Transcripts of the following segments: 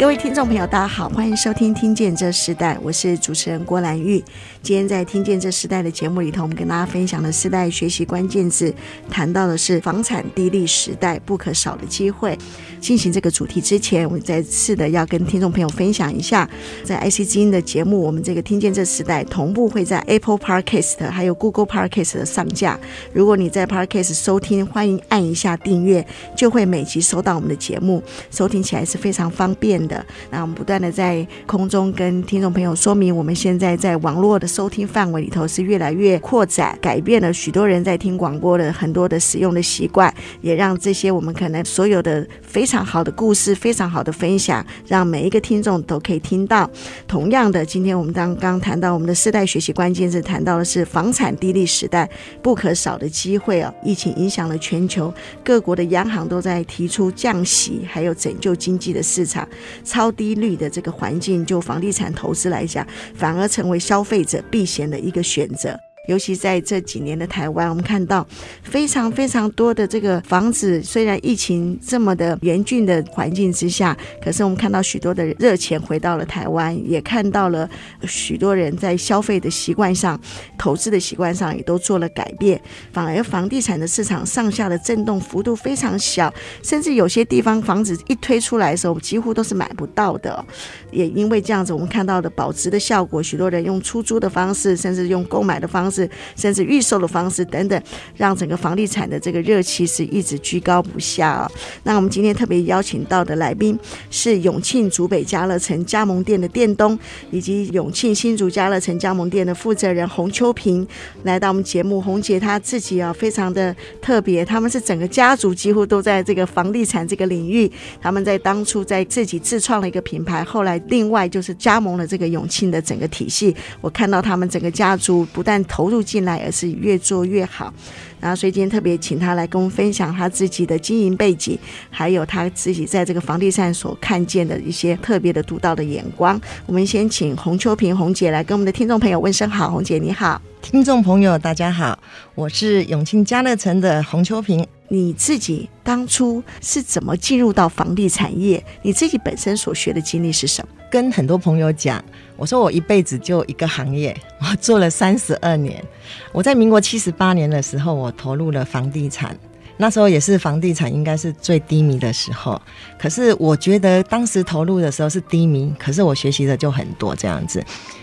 各位听众朋友，大家好，欢迎收听《听见这时代》，我是主持人郭兰玉。今天在《听见这时代》的节目里头，我们跟大家分享的世代学习关键字，谈到的是房产低利时代不可少的机会。进行这个主题之前，我再次的要跟听众朋友分享一下，在 IC 之音的节目，我们这个《听见这时代》同步会在 Apple Podcast 还有 Google Podcast 的上架。如果你在 Podcast 收听，欢迎按一下订阅，就会每集收到我们的节目，收听起来是非常方便的。那我们不断的在空中跟听众朋友说明，我们现在在网络的收听范围里头是越来越扩展，改变了许多人在听广播的很多的使用的习惯，也让这些我们可能所有的非常好的故事、非常好的分享，让每一个听众都可以听到。同样的，今天我们刚刚谈到我们的世代学习关键字，谈到的是房产低利时代不可少的机会哦。疫情影响了全球，各国的央行都在提出降息，还有拯救经济的市场。超低率的这个环境，就房地产投资来讲，反而成为消费者避险的一个选择。尤其在这几年的台湾，我们看到非常非常多的这个房子，虽然疫情这么的严峻的环境之下，可是我们看到许多的热钱回到了台湾，也看到了许多人在消费的习惯上、投资的习惯上也都做了改变。反而房地产的市场上下的震动幅度非常小，甚至有些地方房子一推出来的时候，几乎都是买不到的。也因为这样子，我们看到的保值的效果，许多人用出租的方式，甚至用购买的方式。是甚至预售的方式等等，让整个房地产的这个热气是一直居高不下啊。那我们今天特别邀请到的来宾是永庆竹北家乐城加盟店的店东，以及永庆新竹家乐城加盟店的负责人洪秋平来到我们节目。洪姐她自己啊非常的特别，他们是整个家族几乎都在这个房地产这个领域。他们在当初在自己自创了一个品牌，后来另外就是加盟了这个永庆的整个体系。我看到他们整个家族不但投入进来，而是越做越好。然后，所以今天特别请他来跟我们分享他自己的经营背景，还有他自己在这个房地产所看见的一些特别的独到的眼光。我们先请洪秋萍洪姐来跟我们的听众朋友问声好。洪姐你好，听众朋友大家好，我是永庆家乐城的洪秋萍。你自己当初是怎么进入到房地产业？你自己本身所学的经历是什么？跟很多朋友讲，我说我一辈子就一个行业，我做了三十二年。我在民国七十八年的时候，我投入了房地产，那时候也是房地产应该是最低迷的时候。可是我觉得当时投入的时候是低迷，可是我学习的就很多这样子。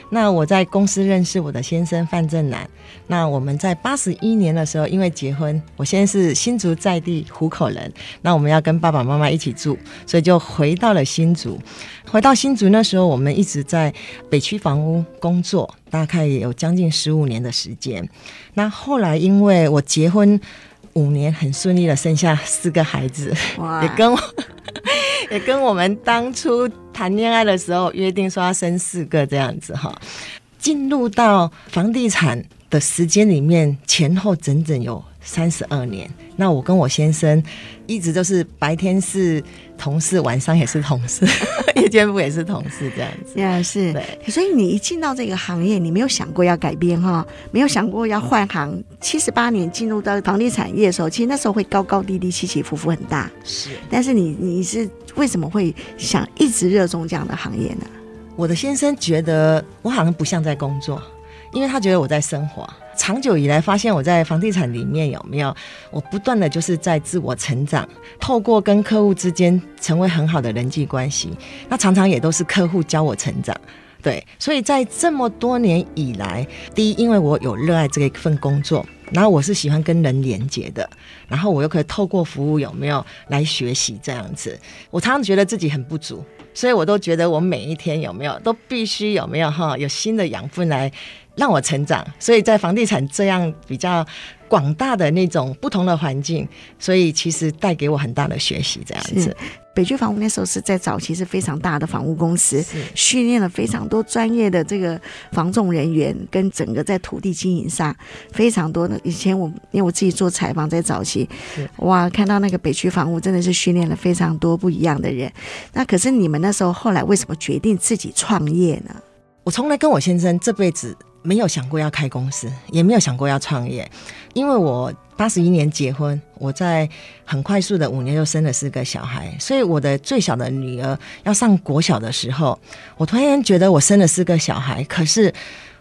那我在公司认识我的先生范正南。那我们在八十一年的时候，因为结婚，我现在是新竹在地湖口人。那我们要跟爸爸妈妈一起住，所以就回到了新竹。回到新竹那时候，我们一直在北区房屋工作，大概也有将近十五年的时间。那后来因为我结婚五年，很顺利的生下四个孩子，哇 也跟我 也跟我们当初谈恋爱的时候约定说要生四个这样子哈。进入到房地产的时间里面，前后整整有三十二年。那我跟我先生一直都是白天是同事，晚上也是同事，夜间部也是同事这样子。呀，是。对。所以你一进到这个行业，你没有想过要改变哈，没有想过要换行。七十八年进入到房地产业的时候，其实那时候会高高低低，起起伏伏很大。是。但是你你是为什么会想一直热衷这样的行业呢？我的先生觉得我好像不像在工作，因为他觉得我在生活。长久以来，发现我在房地产里面有没有，我不断的就是在自我成长，透过跟客户之间成为很好的人际关系。那常常也都是客户教我成长，对。所以在这么多年以来，第一，因为我有热爱这一份工作，然后我是喜欢跟人连接的，然后我又可以透过服务有没有来学习这样子。我常常觉得自己很不足。所以，我都觉得我每一天有没有都必须有没有哈有新的养分来让我成长。所以在房地产这样比较广大的那种不同的环境，所以其实带给我很大的学习，这样子。北区房屋那时候是在早期是非常大的房屋公司，训练了非常多专业的这个房仲人员，跟整个在土地经营上非常多的。以前我因为我自己做采访，在早期，哇，看到那个北区房屋真的是训练了非常多不一样的人。那可是你们那时候后来为什么决定自己创业呢？我从来跟我先生这辈子没有想过要开公司，也没有想过要创业，因为我。八十一年结婚，我在很快速的五年又生了四个小孩，所以我的最小的女儿要上国小的时候，我突然觉得我生了四个小孩，可是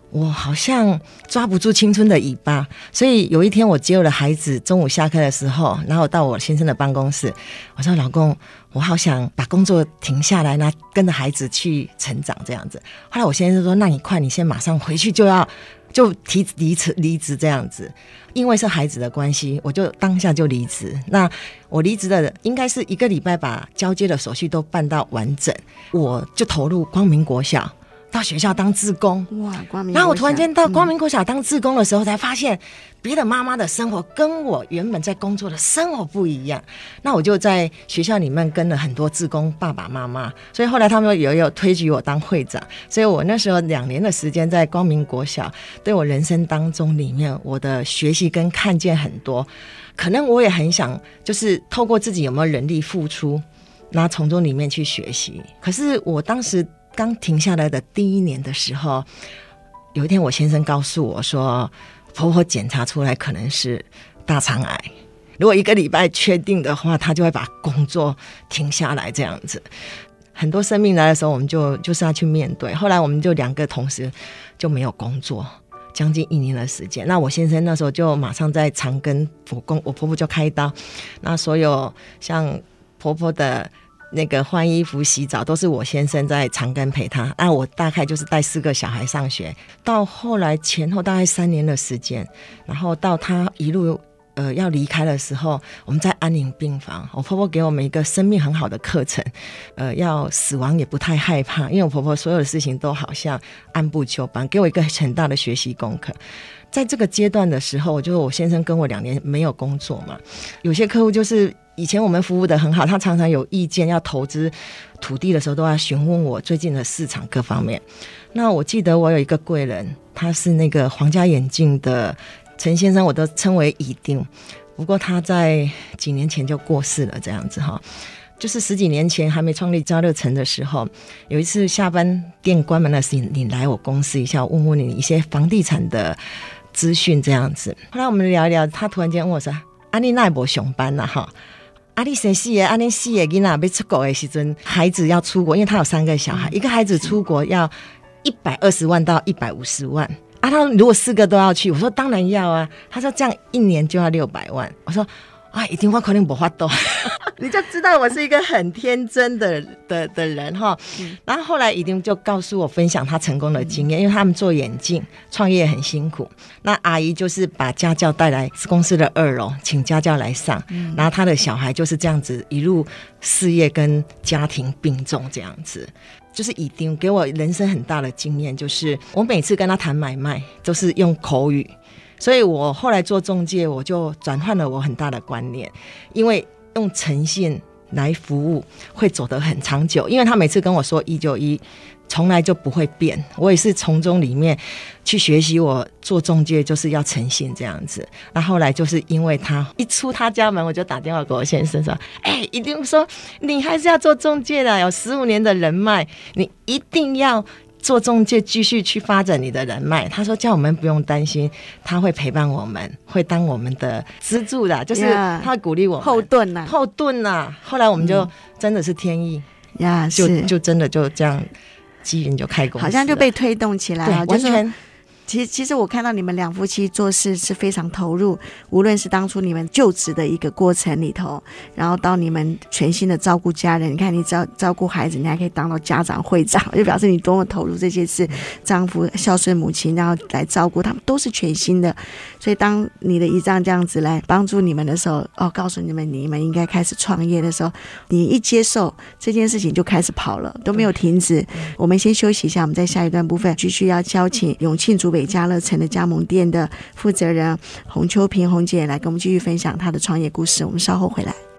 我好像抓不住青春的尾巴。所以有一天我接了孩子，中午下课的时候，然后到我先生的办公室，我说：“老公，我好想把工作停下来，那跟着孩子去成长这样子。”后来我先生说：“那你快，你先马上回去就要。”就提离职离职这样子，因为是孩子的关系，我就当下就离职。那我离职的应该是一个礼拜，把交接的手续都办到完整，我就投入光明国小。到学校当志工哇，光明！然后我突然间到光明国小当志工的时候，才发现别的妈妈的生活跟我原本在工作的生活不一样。那我就在学校里面跟了很多志工爸爸妈妈，所以后来他们也有推举我当会长。所以我那时候两年的时间在光明国小，对我人生当中里面我的学习跟看见很多。可能我也很想，就是透过自己有没有人力付出，那从中里面去学习。可是我当时。刚停下来的第一年的时候，有一天我先生告诉我说，婆婆检查出来可能是大肠癌，如果一个礼拜确定的话，他就会把工作停下来这样子。很多生命来的时候，我们就就是要去面对。后来我们就两个同时就没有工作，将近一年的时间。那我先生那时候就马上在长庚，我公我婆婆就开刀，那所有像婆婆的。那个换衣服、洗澡都是我先生在长庚陪他，那我大概就是带四个小孩上学。到后来前后大概三年的时间，然后到他一路呃要离开的时候，我们在安宁病房。我婆婆给我们一个生命很好的课程，呃，要死亡也不太害怕，因为我婆婆所有的事情都好像按部就班，给我一个很大的学习功课。在这个阶段的时候，我就我先生跟我两年没有工作嘛，有些客户就是。以前我们服务的很好，他常常有意见要投资土地的时候，都要询问我最近的市场各方面。那我记得我有一个贵人，他是那个皇家眼镜的陈先生，我都称为乙丁。不过他在几年前就过世了，这样子哈。就是十几年前还没创立嘉乐城的时候，有一次下班店关门的时候，你来我公司一下，问问你一些房地产的资讯这样子。后来我们聊一聊，他突然间问我说：“阿丽奈博熊班呐，哈。”阿丽生四个，阿丽四个囡仔要出国的时阵，孩子要出国，因为他有三个小孩，一个孩子出国要一百二十万到一百五十万。啊，他如果四个都要去，我说当然要啊。他说这样一年就要六百万。我说。啊，一定我可能不发抖，你就知道我是一个很天真的的的人哈。然后后来一定就告诉我分享他成功的经验，因为他们做眼镜创业很辛苦。那阿姨就是把家教带来公司的二楼，请家教来上。然后他的小孩就是这样子一路事业跟家庭并重，这样子就是一定给我人生很大的经验。就是我每次跟他谈买卖，都是用口语。所以我后来做中介，我就转换了我很大的观念，因为用诚信来服务会走得很长久。因为他每次跟我说一就一，从来就不会变。我也是从中里面去学习，我做中介就是要诚信这样子。那后来就是因为他一出他家门，我就打电话给我先生说：“哎，一定说你还是要做中介的，有十五年的人脉，你一定要。”做中介，继续去发展你的人脉。他说叫我们不用担心，他会陪伴我们，会当我们的支柱的，就是他会鼓励我们后盾呐，后盾呐。后来我们就真的是天意呀，就就真的就这样，机缘就开工，好像就被推动起来了，完全。其实，其实我看到你们两夫妻做事是非常投入，无论是当初你们就职的一个过程里头，然后到你们全心的照顾家人，你看你照照顾孩子，你还可以当到家长会长，就表示你多么投入这些事。丈夫孝顺母亲，然后来照顾他们，都是全心的。所以，当你的姨丈这样子来帮助你们的时候，哦，告诉你们你们应该开始创业的时候，你一接受这件事情就开始跑了，都没有停止。我们先休息一下，我们在下一段部分继续要邀请永庆主北家乐城的加盟店的负责人洪秋萍洪姐来跟我们继续分享她的创业故事。我们稍后回来。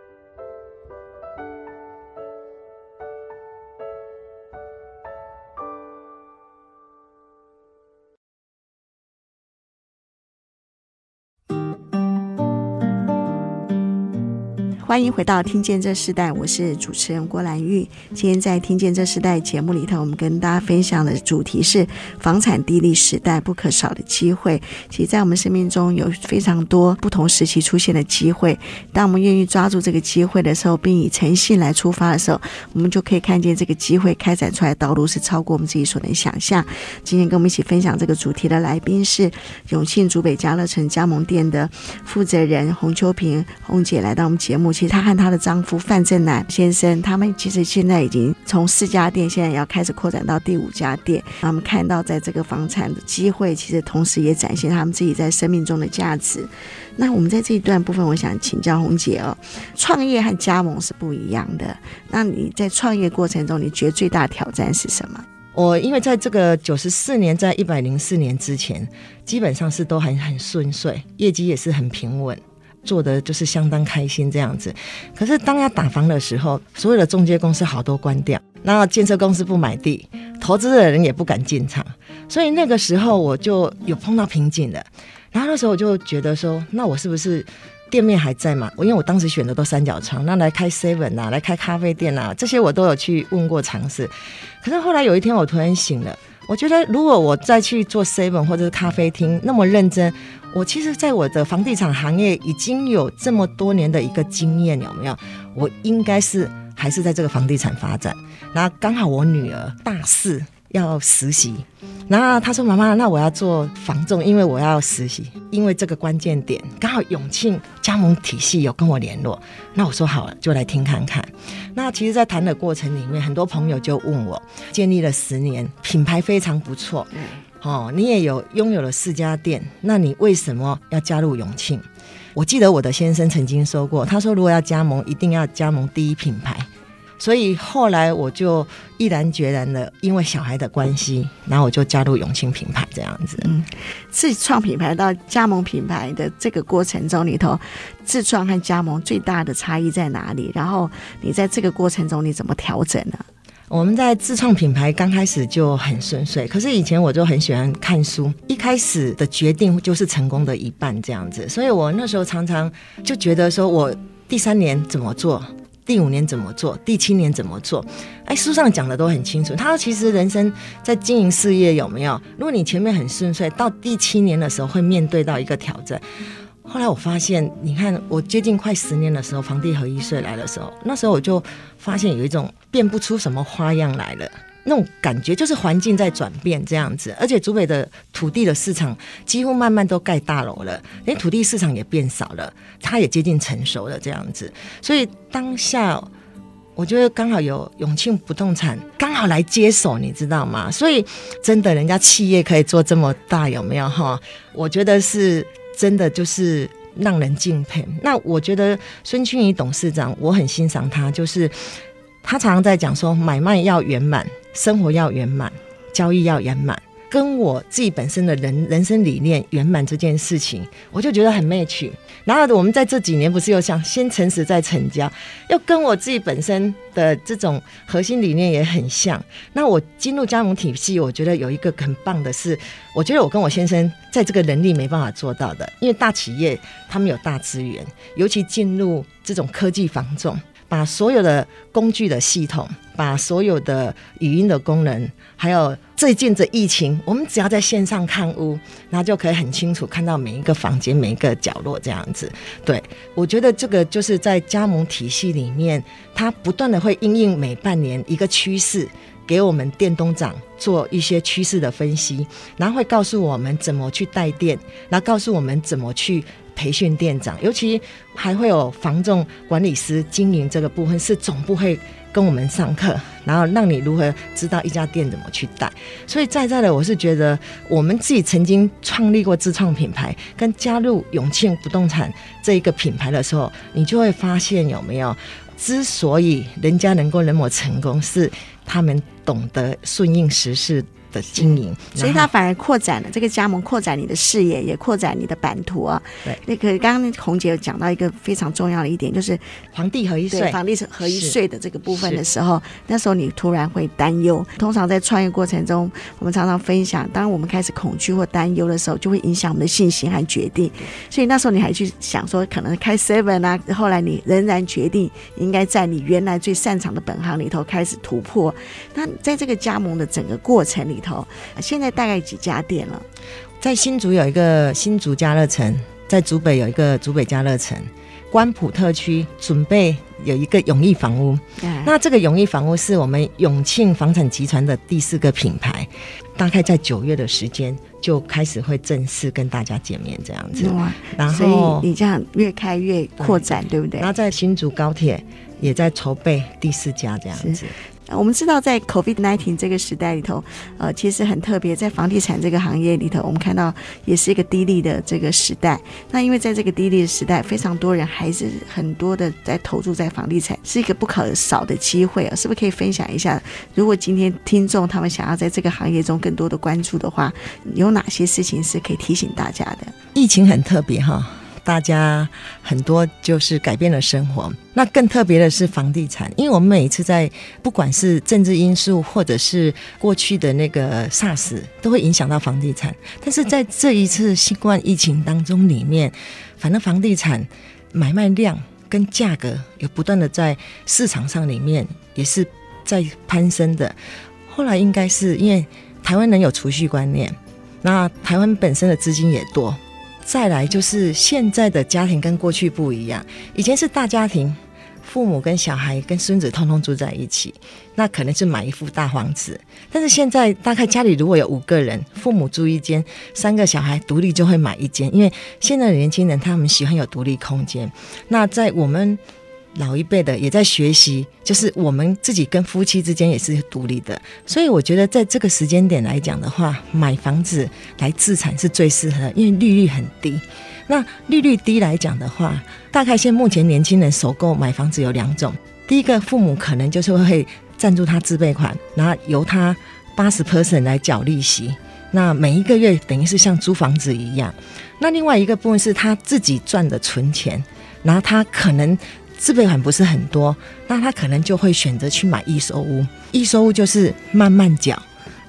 欢迎回到《听见这时代》，我是主持人郭兰玉。今天在《听见这时代》节目里头，我们跟大家分享的主题是房产低利时代不可少的机会。其实，在我们生命中有非常多不同时期出现的机会。当我们愿意抓住这个机会的时候，并以诚信来出发的时候，我们就可以看见这个机会开展出来的道路是超过我们自己所能想象。今天跟我们一起分享这个主题的来宾是永庆竹北家乐城加盟店的负责人洪秋平洪姐来到我们节目。其她和她的丈夫范正南先生，他们其实现在已经从四家店，现在要开始扩展到第五家店。他们看到在这个房产的机会，其实同时也展现他们自己在生命中的价值。那我们在这一段部分，我想请教红姐哦，创业和加盟是不一样的。那你在创业过程中，你觉得最大挑战是什么？我因为在这个九十四年，在一百零四年之前，基本上是都很很顺遂，业绩也是很平稳。做的就是相当开心这样子，可是当要打房的时候，所有的中介公司好多关掉，然后建设公司不买地，投资的人也不敢进场，所以那个时候我就有碰到瓶颈了。然后那时候我就觉得说，那我是不是店面还在嘛？我因为我当时选的都三角窗，那来开 seven 啊，来开咖啡店啊，这些我都有去问过尝试。可是后来有一天我突然醒了，我觉得如果我再去做 seven 或者是咖啡厅那么认真。我其实，在我的房地产行业已经有这么多年的一个经验，有没有？我应该是还是在这个房地产发展。那刚好我女儿大四要实习，然后他说：“妈妈，那我要做房仲，因为我要实习。因为这个关键点，刚好永庆加盟体系有跟我联络。那我说好了，就来听看看。那其实，在谈的过程里面，很多朋友就问我，建立了十年，品牌非常不错。”哦，你也有拥有了四家店，那你为什么要加入永庆？我记得我的先生曾经说过，他说如果要加盟，一定要加盟第一品牌。所以后来我就毅然决然的，因为小孩的关系，然后我就加入永庆品牌这样子。嗯，自创品牌到加盟品牌的这个过程中里头，自创和加盟最大的差异在哪里？然后你在这个过程中你怎么调整呢？我们在自创品牌刚开始就很顺遂，可是以前我就很喜欢看书，一开始的决定就是成功的一半这样子，所以我那时候常常就觉得说，我第三年怎么做，第五年怎么做，第七年怎么做，哎，书上讲的都很清楚。他说，其实人生在经营事业有没有，如果你前面很顺遂，到第七年的时候会面对到一个挑战。后来我发现，你看我接近快十年的时候，房地合一税来的时候，那时候我就发现有一种变不出什么花样来了，那种感觉就是环境在转变这样子，而且竹北的土地的市场几乎慢慢都盖大楼了，连土地市场也变少了，它也接近成熟了这样子，所以当下我觉得刚好有永庆不动产刚好来接手，你知道吗？所以真的，人家企业可以做这么大，有没有哈？我觉得是。真的就是让人敬佩。那我觉得孙清仪董事长，我很欣赏他，就是他常常在讲说，买卖要圆满，生活要圆满，交易要圆满。跟我自己本身的人人生理念圆满这件事情，我就觉得很 match。然后我们在这几年不是又想先诚实再成交，又跟我自己本身的这种核心理念也很像。那我进入加盟体系，我觉得有一个很棒的是，我觉得我跟我先生在这个能力没办法做到的，因为大企业他们有大资源，尤其进入这种科技房仲。把所有的工具的系统，把所有的语音的功能，还有最近的疫情，我们只要在线上看屋，那就可以很清楚看到每一个房间、每一个角落这样子。对，我觉得这个就是在加盟体系里面，它不断的会应应每半年一个趋势，给我们店东长做一些趋势的分析，然后会告诉我们怎么去带店，然后告诉我们怎么去。培训店长，尤其还会有房仲管理师经营这个部分，是总部会跟我们上课，然后让你如何知道一家店怎么去带。所以在这里，我是觉得我们自己曾经创立过自创品牌，跟加入永庆不动产这一个品牌的时候，你就会发现有没有，之所以人家能够那么成功，是他们懂得顺应时势。的经营，所以它反而扩展了这个加盟，扩展你的视野，也扩展你的版图啊。对，那个刚刚红姐有讲到一个非常重要的一点，就是房地合一税，房地合一税的这个部分的时候，那时候你突然会担忧。通常在创业过程中，我们常常分享，当我们开始恐惧或担忧的时候，就会影响我们的信心和决定。所以那时候你还去想说，可能开 seven 啊，后来你仍然决定应该在你原来最擅长的本行里头开始突破。那在这个加盟的整个过程里头，现在大概几家店了？在新竹有一个新竹家乐城，在竹北有一个竹北家乐城，关埔特区准备有一个永益房屋。嗯、那这个永益房屋是我们永庆房产集团的第四个品牌，大概在九月的时间就开始会正式跟大家见面这样子。哇！然后所以你这样越开越扩展，对，对不对？然后在新竹高铁也在筹备第四家这样子。我们知道，在 COVID-19 这个时代里头，呃，其实很特别，在房地产这个行业里头，我们看到也是一个低利的这个时代。那因为在这个低利的时代，非常多人还是很多的在投注在房地产，是一个不可少的机会啊！是不是可以分享一下？如果今天听众他们想要在这个行业中更多的关注的话，有哪些事情是可以提醒大家的？疫情很特别哈。大家很多就是改变了生活，那更特别的是房地产，因为我们每一次在不管是政治因素，或者是过去的那个 SARS，都会影响到房地产。但是在这一次新冠疫情当中里面，反正房地产买卖量跟价格有不断的在市场上里面也是在攀升的。后来应该是因为台湾人有储蓄观念，那台湾本身的资金也多。再来就是现在的家庭跟过去不一样，以前是大家庭，父母跟小孩跟孙子通通住在一起，那可能是买一副大房子。但是现在大概家里如果有五个人，父母住一间，三个小孩独立就会买一间，因为现在的年轻人他们喜欢有独立空间。那在我们。老一辈的也在学习，就是我们自己跟夫妻之间也是独立的，所以我觉得在这个时间点来讲的话，买房子来自产是最适合，因为利率很低。那利率低来讲的话，大概现目前年轻人首购买房子有两种，第一个父母可能就是会赞助他自备款，然后由他八十 percent 来缴利息，那每一个月等于是像租房子一样。那另外一个部分是他自己赚的存钱，然后他可能。自备款不是很多，那他可能就会选择去买预售屋。预售屋就是慢慢缴。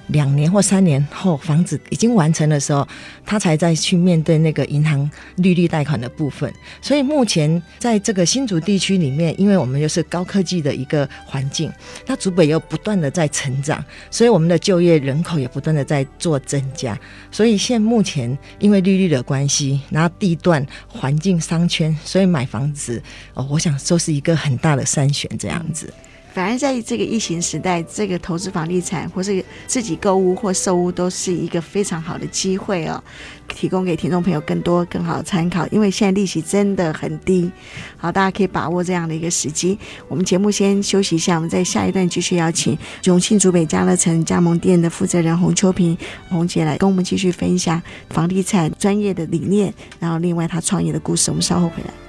两年或三年后，房子已经完成的时候，他才再去面对那个银行利率贷款的部分。所以目前在这个新竹地区里面，因为我们又是高科技的一个环境，那竹北又不断的在成长，所以我们的就业人口也不断的在做增加。所以现目前因为利率的关系，然后地段环境商圈，所以买房子哦，我想说是一个很大的筛选这样子。反而在这个疫情时代，这个投资房地产或是自己购屋或售屋，都是一个非常好的机会哦，提供给听众朋友更多更好的参考。因为现在利息真的很低，好，大家可以把握这样的一个时机。我们节目先休息一下，我们在下一段继续邀请永庆竹北家乐城加盟店的负责人洪秋萍洪姐来跟我们继续分享房地产专业的理念，然后另外他创业的故事。我们稍后回来。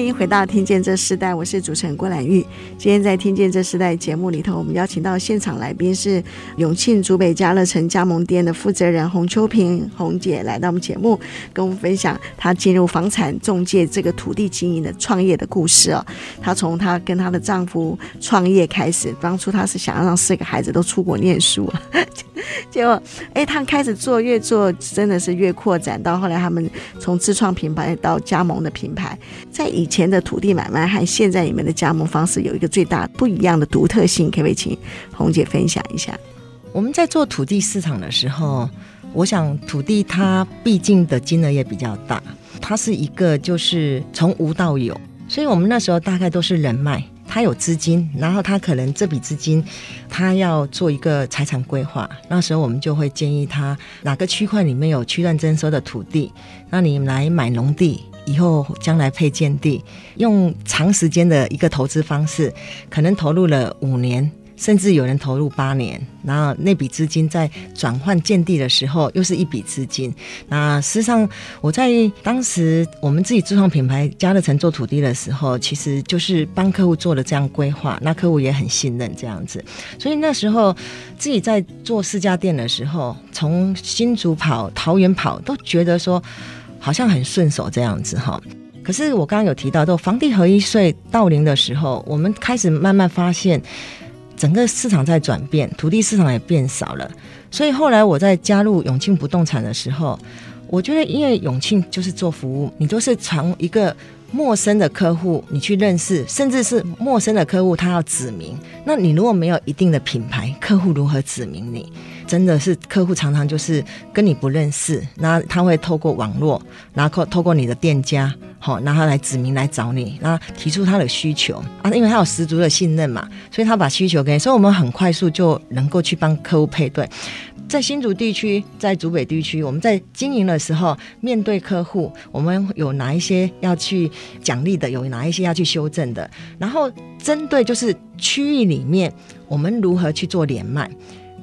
欢迎回到《听见这世代》，我是主持人郭兰玉。今天在《听见这世代》节目里头，我们邀请到现场来宾是永庆竹北家乐城加盟店的负责人洪秋萍洪姐，来到我们节目，跟我们分享她进入房产中介这个土地经营的创业的故事哦。她从她跟她的丈夫创业开始，当初她是想要让四个孩子都出国念书，结果哎，他们开始做，越做真的是越扩展，到后来他们从自创品牌到加盟的品牌，在。以前的土地买卖和现在你们的加盟方式有一个最大不一样的独特性，可不可以请红姐分享一下？我们在做土地市场的时候，我想土地它毕竟的金额也比较大，它是一个就是从无到有，所以我们那时候大概都是人脉，他有资金，然后他可能这笔资金他要做一个财产规划，那时候我们就会建议他哪个区块里面有区段征收的土地，那你来买农地。以后将来配建地，用长时间的一个投资方式，可能投入了五年甚至有人投入八年，然后那笔资金在转换建地的时候又是一笔资金。那事实上，我在当时我们自己自创品牌家乐城做土地的时候，其实就是帮客户做了这样规划，那客户也很信任这样子。所以那时候自己在做四家店的时候，从新竹跑、桃园跑，都觉得说好像很顺手这样子哈。可是我刚刚有提到，就房地合一税到零的时候，我们开始慢慢发现，整个市场在转变，土地市场也变少了。所以后来我在加入永庆不动产的时候，我觉得因为永庆就是做服务，你都是从一个陌生的客户你去认识，甚至是陌生的客户他要指名，那你如果没有一定的品牌，客户如何指名你？真的是客户常常就是跟你不认识，那他会透过网络，然后透过你的店家，好，然后来指名来找你，然后提出他的需求啊，因为他有十足的信任嘛，所以他把需求给你，所以我们很快速就能够去帮客户配对。在新竹地区，在竹北地区，我们在经营的时候，面对客户，我们有哪一些要去奖励的，有哪一些要去修正的，然后针对就是区域里面，我们如何去做连麦。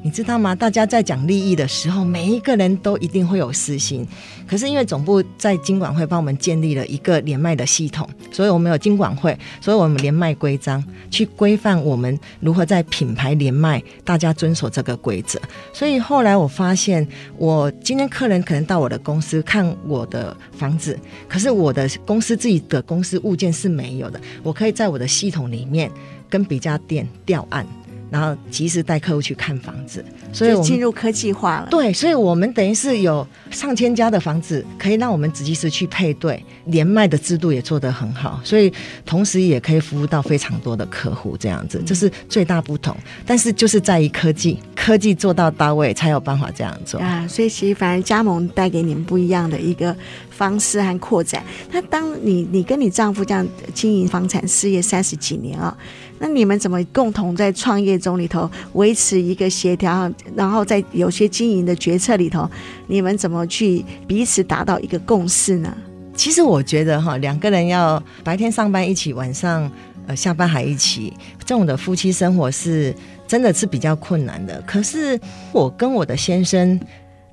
你知道吗？大家在讲利益的时候，每一个人都一定会有私心。可是因为总部在金管会帮我们建立了一个连麦的系统，所以我们有金管会，所以我们连麦规章去规范我们如何在品牌连麦，大家遵守这个规则。所以后来我发现，我今天客人可能到我的公司看我的房子，可是我的公司自己的公司物件是没有的，我可以在我的系统里面跟别家店调案。然后及时带客户去看房子，所以我们进入科技化了。对，所以我们等于是有上千家的房子，可以让我们及时去配对，连麦的制度也做得很好，所以同时也可以服务到非常多的客户，这样子，这是最大不同。但是就是在于科技，科技做到到位，才有办法这样做啊。所以其实反而加盟带给你们不一样的一个方式和扩展。那当你你跟你丈夫这样经营房产事业三十几年啊。那你们怎么共同在创业中里头维持一个协调，然后在有些经营的决策里头，你们怎么去彼此达到一个共识呢？其实我觉得哈，两个人要白天上班一起，晚上呃下班还一起，这种的夫妻生活是真的是比较困难的。可是我跟我的先生。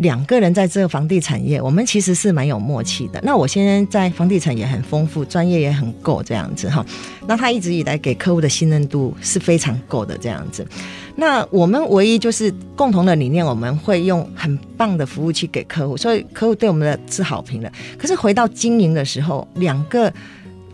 两个人在这个房地产业，我们其实是蛮有默契的。那我现在在房地产也很丰富，专业也很够这样子哈。那他一直以来给客户的信任度是非常够的这样子。那我们唯一就是共同的理念，我们会用很棒的服务去给客户，所以客户对我们的是好评的。可是回到经营的时候，两个。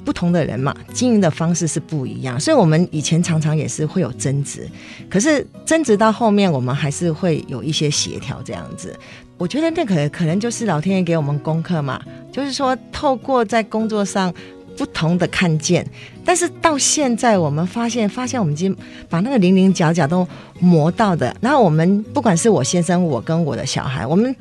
不同的人嘛，经营的方式是不一样，所以我们以前常常也是会有争执，可是争执到后面，我们还是会有一些协调这样子。我觉得那可可能就是老天爷给我们功课嘛，就是说透过在工作上不同的看见，但是到现在我们发现，发现我们已经把那个棱棱角角都磨到的，然后我们不管是我先生，我跟我的小孩，我们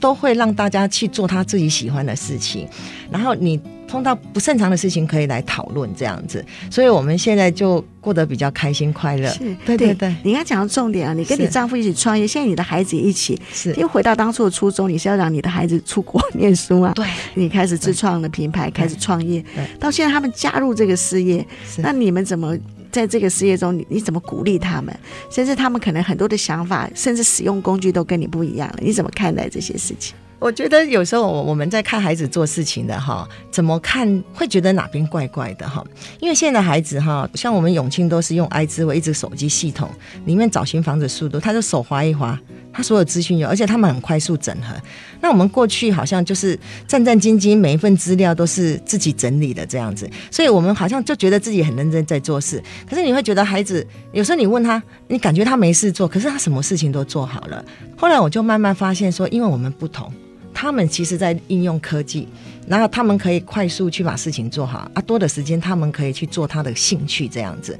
都会让大家去做他自己喜欢的事情，然后你。碰到不擅长的事情可以来讨论这样子，所以我们现在就过得比较开心快乐。是，对对对。你刚讲到重点啊，你跟你丈夫一起创业，现在你的孩子也一起，是。又回到当初的初衷，你是要让你的孩子出国念书啊？对。你开始自创的品牌，开始创业，到现在他们加入这个事业，是那你们怎么在这个事业中，你你怎么鼓励他们？甚至他们可能很多的想法，甚至使用工具都跟你不一样了，你怎么看待这些事情？我觉得有时候我我们在看孩子做事情的哈，怎么看会觉得哪边怪怪的哈？因为现在孩子哈，像我们永庆都是用 i 智慧一直手机系统里面找寻房子速度，他就手滑一滑，他所有资讯有，而且他们很快速整合。那我们过去好像就是战战兢兢，每一份资料都是自己整理的这样子，所以我们好像就觉得自己很认真在做事。可是你会觉得孩子有时候你问他，你感觉他没事做，可是他什么事情都做好了。后来我就慢慢发现说，因为我们不同。他们其实，在应用科技，然后他们可以快速去把事情做好啊，多的时间他们可以去做他的兴趣这样子。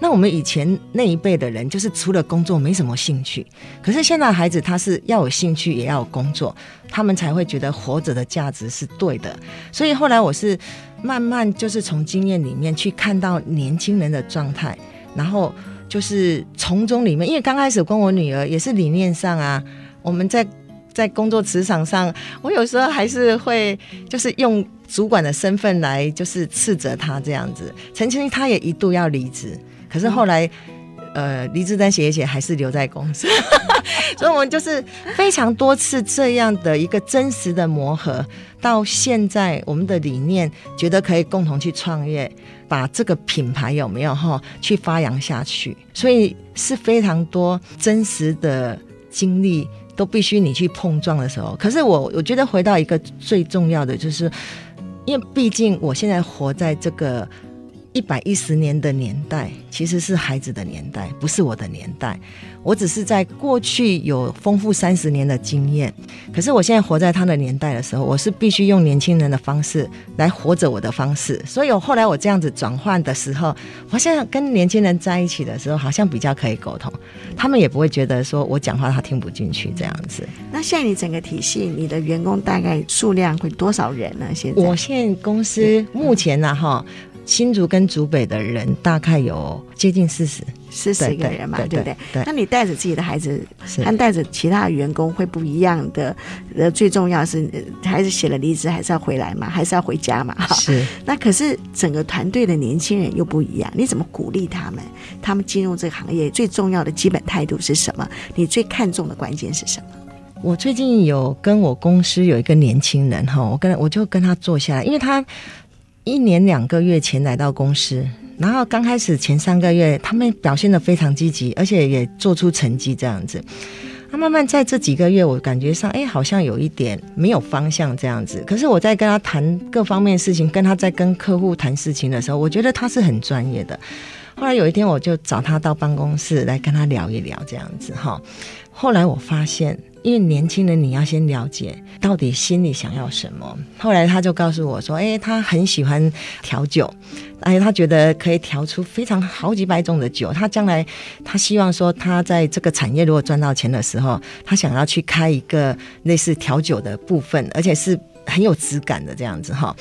那我们以前那一辈的人，就是除了工作没什么兴趣，可是现在孩子他是要有兴趣，也要有工作，他们才会觉得活着的价值是对的。所以后来我是慢慢就是从经验里面去看到年轻人的状态，然后就是从中里面，因为刚开始跟我女儿也是理念上啊，我们在。在工作职场上，我有时候还是会就是用主管的身份来就是斥责他这样子。曾经他也一度要离职，可是后来呃，离职单写一写，还是留在公司。所以，我们就是非常多次这样的一个真实的磨合，到现在我们的理念觉得可以共同去创业，把这个品牌有没有哈去发扬下去。所以是非常多真实的经历，都必须你去碰撞的时候。可是我我觉得回到一个最重要的，就是因为毕竟我现在活在这个。一百一十年的年代其实是孩子的年代，不是我的年代。我只是在过去有丰富三十年的经验，可是我现在活在他的年代的时候，我是必须用年轻人的方式来活着我的方式。所以，我后来我这样子转换的时候，我现在跟年轻人在一起的时候，好像比较可以沟通，他们也不会觉得说我讲话他听不进去这样子。那现在你整个体系，你的员工大概数量会多少人呢？现在我现在公司目前呢，哈。新竹跟竹北的人大概有接近四十四十个人嘛，对，不对？对。那你带着自己的孩子，和带着其他的员工会不一样的。呃，最重要是孩子写了离职还是要回来嘛，还是要回家嘛？哈。是。那可是整个团队的年轻人又不一样，你怎么鼓励他们？他们进入这个行业最重要的基本态度是什么？你最看重的关键是什么？我最近有跟我公司有一个年轻人哈，我跟我就跟他坐下来，因为他。一年两个月前来到公司，然后刚开始前三个月，他们表现得非常积极，而且也做出成绩这样子。他慢慢在这几个月，我感觉上，哎，好像有一点没有方向这样子。可是我在跟他谈各方面事情，跟他在跟客户谈事情的时候，我觉得他是很专业的。后来有一天，我就找他到办公室来跟他聊一聊这样子哈。后来我发现。因为年轻人，你要先了解到底心里想要什么。后来他就告诉我说：“哎，他很喜欢调酒，哎，他觉得可以调出非常好几百种的酒。他将来他希望说，他在这个产业如果赚到钱的时候，他想要去开一个类似调酒的部分，而且是很有质感的这样子哈。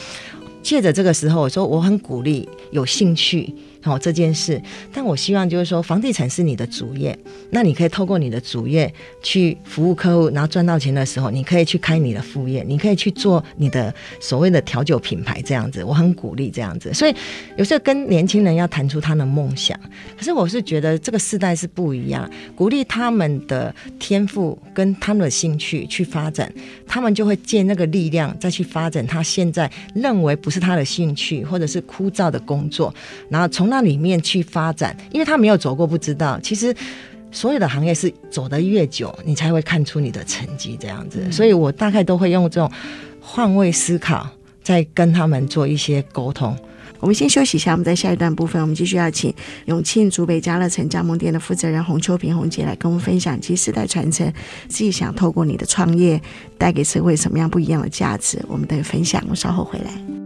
借着这个时候，我说我很鼓励，有兴趣。”好这件事，但我希望就是说，房地产是你的主业，那你可以透过你的主业去服务客户，然后赚到钱的时候，你可以去开你的副业，你可以去做你的所谓的调酒品牌这样子，我很鼓励这样子。所以有时候跟年轻人要谈出他的梦想，可是我是觉得这个世代是不一样，鼓励他们的天赋跟他们的兴趣去发展，他们就会借那个力量再去发展他现在认为不是他的兴趣或者是枯燥的工作，然后从那。那里面去发展，因为他没有走过，不知道。其实所有的行业是走得越久，你才会看出你的成绩这样子。嗯。所以我大概都会用这种换位思考，在跟他们做一些沟通。我们先休息一下，我们在下一段部分，我们继续要请永庆竹北家乐城加盟店的负责人洪秋平洪姐来跟我们分享，及世代传承，自己想透过你的创业带给社会什么样不一样的价值。我们的分享，我稍后回来。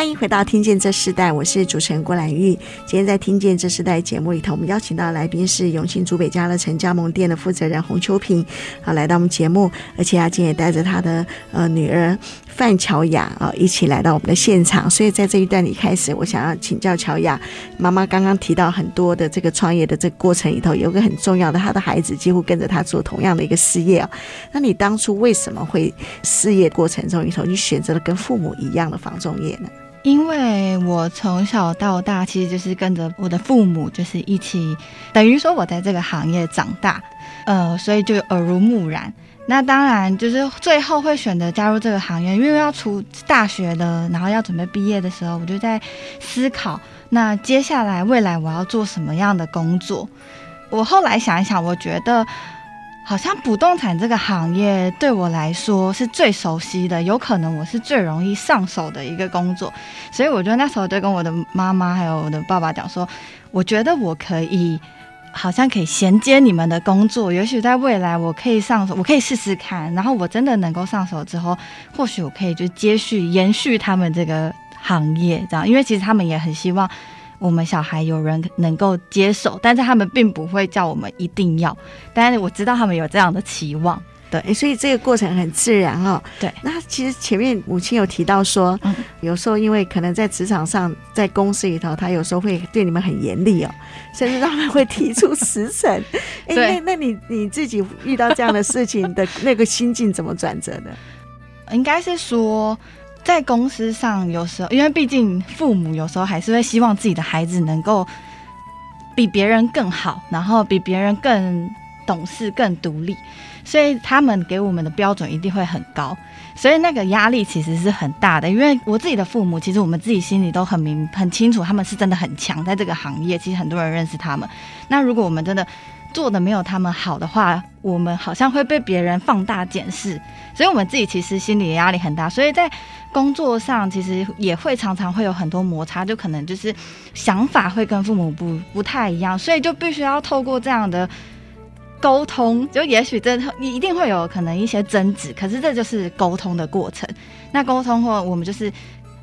欢迎回到《听见这世代》，我是主持人郭兰玉。今天在《听见这世代》节目里头，我们邀请到的来宾是永庆竹北家乐城加盟店的负责人洪秋萍，啊，来到我们节目，而且他今天也带着他的呃女儿范乔雅啊一起来到我们的现场。所以在这一段里开始，我想要请教乔雅妈妈，刚刚提到很多的这个创业的这个过程里头，有个很重要的，她的孩子几乎跟着她做同样的一个事业啊。那你当初为什么会事业过程中里头，你选择了跟父母一样的房仲业呢？因为我从小到大其实就是跟着我的父母，就是一起，等于说我在这个行业长大，呃，所以就耳濡目染。那当然就是最后会选择加入这个行业，因为要出大学了，然后要准备毕业的时候，我就在思考，那接下来未来我要做什么样的工作。我后来想一想，我觉得。好像不动产这个行业对我来说是最熟悉的，有可能我是最容易上手的一个工作，所以我觉得那时候就跟我的妈妈还有我的爸爸讲说，我觉得我可以，好像可以衔接你们的工作，也许在未来我可以上手，我可以试试看，然后我真的能够上手之后，或许我可以就接续延续他们这个行业，这样，因为其实他们也很希望。我们小孩有人能够接受，但是他们并不会叫我们一定要。但是我知道他们有这样的期望。对，所以这个过程很自然哦。对，那其实前面母亲有提到说，嗯，有时候因为可能在职场上，在公司里头，他有时候会对你们很严厉哦，甚至他们会提出辞呈。哎，那那你你自己遇到这样的事情的那个心境怎么转折的？应该是说。在公司上，有时候因为毕竟父母有时候还是会希望自己的孩子能够比别人更好，然后比别人更懂事、更独立，所以他们给我们的标准一定会很高，所以那个压力其实是很大的。因为我自己的父母，其实我们自己心里都很明很清楚，他们是真的很强，在这个行业，其实很多人认识他们。那如果我们真的做的没有他们好的话，我们好像会被别人放大检视，所以我们自己其实心里的压力很大。所以在工作上其实也会常常会有很多摩擦，就可能就是想法会跟父母不不太一样，所以就必须要透过这样的沟通，就也许这你一定会有可能一些争执，可是这就是沟通的过程。那沟通后，我们就是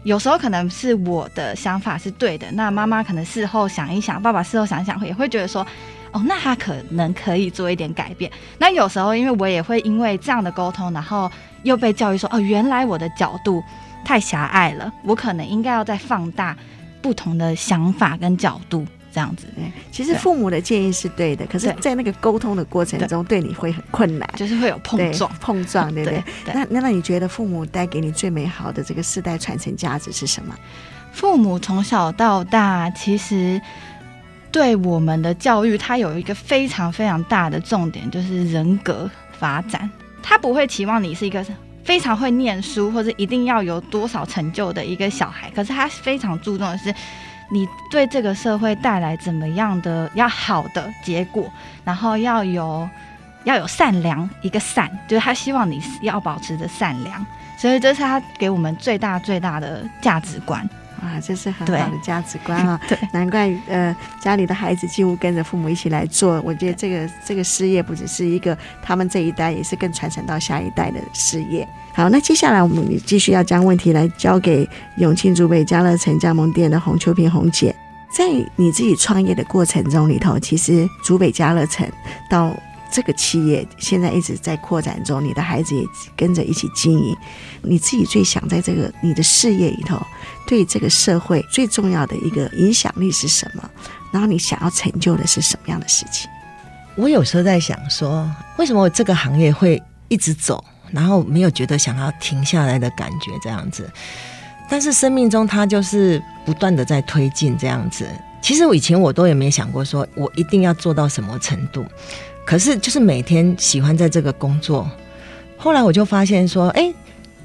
有时候可能是我的想法是对的，那妈妈可能事后想一想，爸爸事后想一想，也会觉得说。哦，那他可能可以做一点改变。那有时候，因为我也会因为这样的沟通，然后又被教育说，哦，原来我的角度太狭隘了，我可能应该要再放大不同的想法跟角度，这样子。对，其实父母的建议是对的，可是，在那个沟通的过程中，对你会很困难，就是会有碰撞，碰撞，对不对？那那，你觉得父母带给你最美好的这个世代传承价值是什么？父母从小到大，其实。对我们的教育，它有一个非常非常大的重点，就是人格发展。他不会期望你是一个非常会念书，或者一定要有多少成就的一个小孩。可是他非常注重的是，你对这个社会带来怎么样的要好的结果，然后要有要有善良，一个善，就是他希望你要保持着善良。所以这是他给我们最大最大的价值观。啊，这是很好的价值观啊！对，难怪呃，家里的孩子几乎跟着父母一起来做。我觉得这个这个事业不只是一个他们这一代，也是更传承到下一代的事业。好，那接下来我们继续要将问题来交给永庆竹北家乐城加盟店的洪秋萍洪姐。在你自己创业的过程中里头，其实竹北家乐城到这个企业现在一直在扩展中，你的孩子也跟着一起经营。你自己最想在这个你的事业里头，对这个社会最重要的一个影响力是什么？然后你想要成就的是什么样的事情？我有时候在想说，为什么我这个行业会一直走，然后没有觉得想要停下来的感觉这样子？但是生命中它就是不断的在推进这样子。其实我以前我都也没想过说我一定要做到什么程度，可是就是每天喜欢在这个工作。后来我就发现说，哎，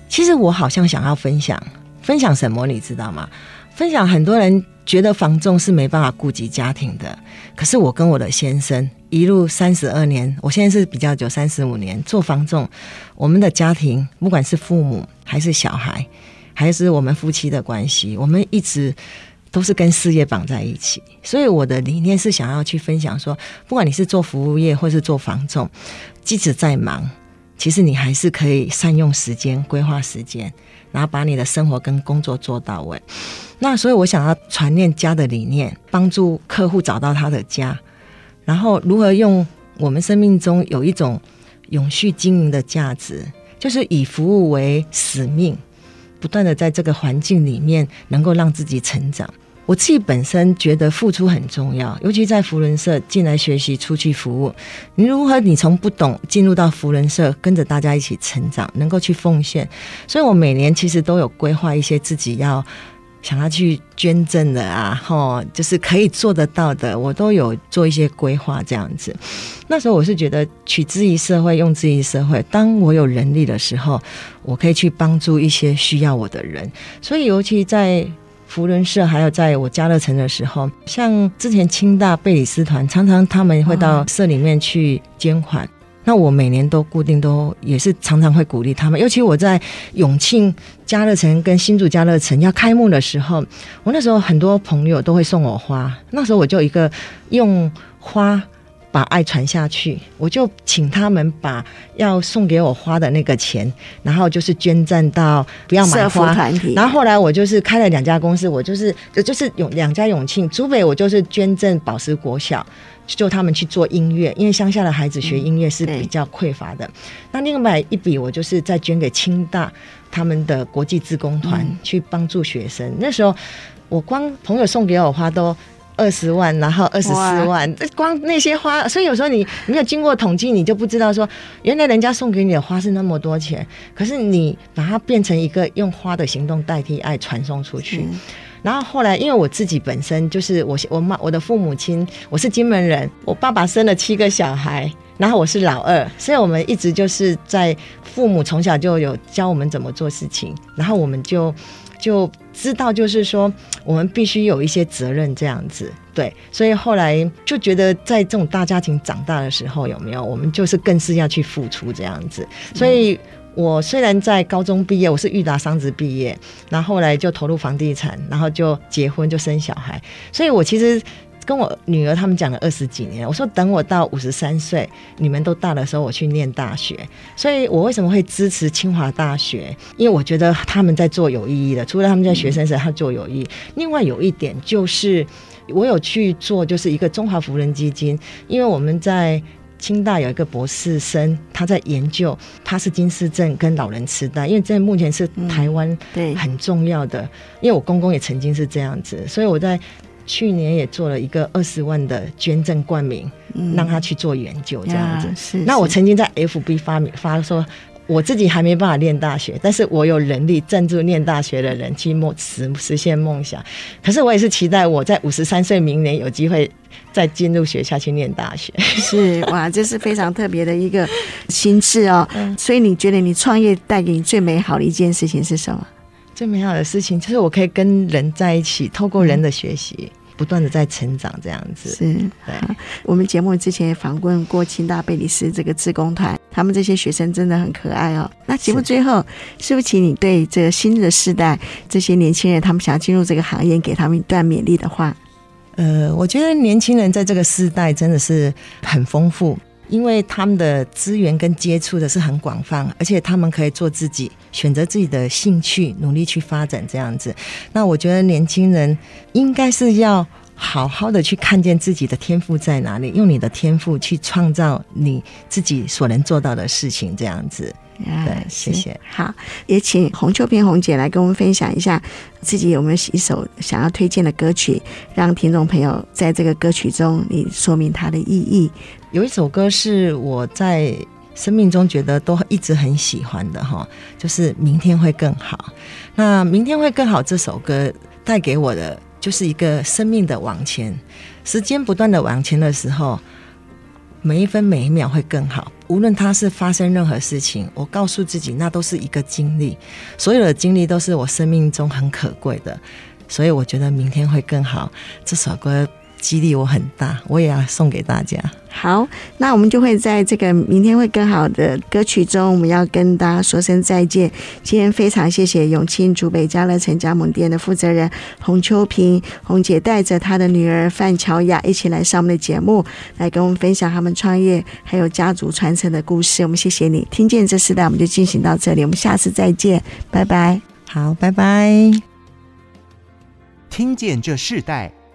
其实我好像想要分享。分享什么你知道吗？分享很多人觉得房仲是没办法顾及家庭的，可是我跟我的先生一路三十二年，我现在是比较久三十五年做房仲，我们的家庭不管是父母还是小孩，还是我们夫妻的关系，我们一直都是跟事业绑在一起。所以我的理念是想要去分享说，不管你是做服务业或是做房仲，即使再忙，其实你还是可以善用时间，规划时间。然后把你的生活跟工作做到位，那所以我想要传念家的理念，帮助客户找到他的家，然后如何用我们生命中有一种永续经营的价值，就是以服务为使命，不断的在这个环境里面能够让自己成长。我自己本身觉得付出很重要，尤其在扶轮社进来学习，出去服务。你如何？你从不懂进入到扶轮社，跟着大家一起成长，能够去奉献。所以我每年其实都有规划一些自己要想要去捐赠的啊，吼，就是可以做得到的，我都有做一些规划这样子。那时候我是觉得取之于社会，用之于社会。当我有能力的时候，我可以去帮助一些需要我的人。所以尤其在福伦社还有在我家乐城的时候，像之前清大贝里斯团，常常他们会到社里面去捐款。那我每年都固定都也是常常会鼓励他们。尤其我在永庆家乐城跟新竹家乐城要开幕的时候，我那时候很多朋友都会送我花。那时候我就一个用花把爱传下去，我就请他们把要送给我花的那个钱，然后就是捐赠到不要买花团体。然后后来我就是开了两家公司，我就是就是永两家永庆，竹北我就是捐赠宝石国小，就他们去做音乐，因为乡下的孩子学音乐是比较匮乏的。嗯、那另外一笔我就是再捐给清大他们的国际志工团、嗯、去帮助学生。那时候我光朋友送给我花都。二十万，然后二十四万，光那些花，所以有时候你没有经过统计，你就不知道说，原来人家送给你的花是那么多钱。可是你把它变成一个用花的行动代替爱传送出去。然后后来，因为我自己本身就是我我妈我的父母亲，我是金门人，我爸爸生了七个小孩，然后我是老二，所以我们一直就是在父母从小就有教我们怎么做事情，然后我们就。就知道，就是说，我们必须有一些责任，这样子，对，所以后来就觉得，在这种大家庭长大的时候，有没有，我们就是更是要去付出这样子。所以我虽然在高中毕业，我是裕达商职毕业，然后后来就投入房地产，然后就结婚，就生小孩，所以我其实。跟我女儿他们讲了二十几年，我说等我到五十三岁，你们都大的时候，我去念大学。所以我为什么会支持清华大学？因为我觉得他们在做有意义的，除了他们在学生时他做有意义。另外有一点就是，我有去做，就是一个中华福人基金，因为我们在清大有一个博士生，他在研究他是金斯症跟老人痴呆，因为这目前是台湾对很重要的。因为我公公也曾经是这样子，所以我在。去年也做了一个二十万的捐赠冠名，嗯，让他去做研究这样子。是，是。那我曾经在 FB 发发说，我自己还没办法念大学，但是我有能力赞助念大学的人去梦实实现梦想。可是我也是期待我在五十三岁明年有机会再进入学校去念大学。是哇，这是非常特别的一个心智哦。所以你觉得你创业带给你最美好的一件事情是什么？最美好的事情就是我可以跟人在一起，透过人的学习，嗯、不断的在成长，这样子。是，对。我们节目之前也访问过清大贝里斯这个志工团，他们这些学生真的很可爱哦。那节目最后，是，是不是请你对这个新的世代这些年轻人，他们想要进入这个行业，给他们一段勉励的话？呃，我觉得年轻人在这个世代真的是很丰富。因为他们的资源跟接触的是很广泛，而且他们可以做自己，选择自己的兴趣，努力去发展这样子。那我觉得年轻人应该是要好好的去看见自己的天赋在哪里，用你的天赋去创造你自己所能做到的事情，这样子。啊、对，谢谢。好，也请洪秋萍洪姐来跟我们分享一下自己有没有一首想要推荐的歌曲，让听众朋友在这个歌曲中你说明它的意义。有一首歌是我在生命中觉得都一直很喜欢的哈，就是《明天会更好》。那《明天会更好》这首歌带给我的就是一个生命的往前，时间不断的往前的时候，每一分每一秒会更好。无论它是发生任何事情，我告诉自己，那都是一个经历，所有的经历都是我生命中很可贵的。所以我觉得明天会更好。这首歌。激励我很大，我也要送给大家。好，那我们就会在这个明天会更好的歌曲中，我们要跟大家说声再见。今天非常谢谢永庆竹北家乐城加盟店的负责人洪秋萍洪姐，带着她的女儿范乔雅一起来上我们的节目，来跟我们分享他们创业还有家族传承的故事。我们谢谢你，听见这世代，我们就进行到这里，我们下次再见，拜拜。好，拜拜。听见这世代。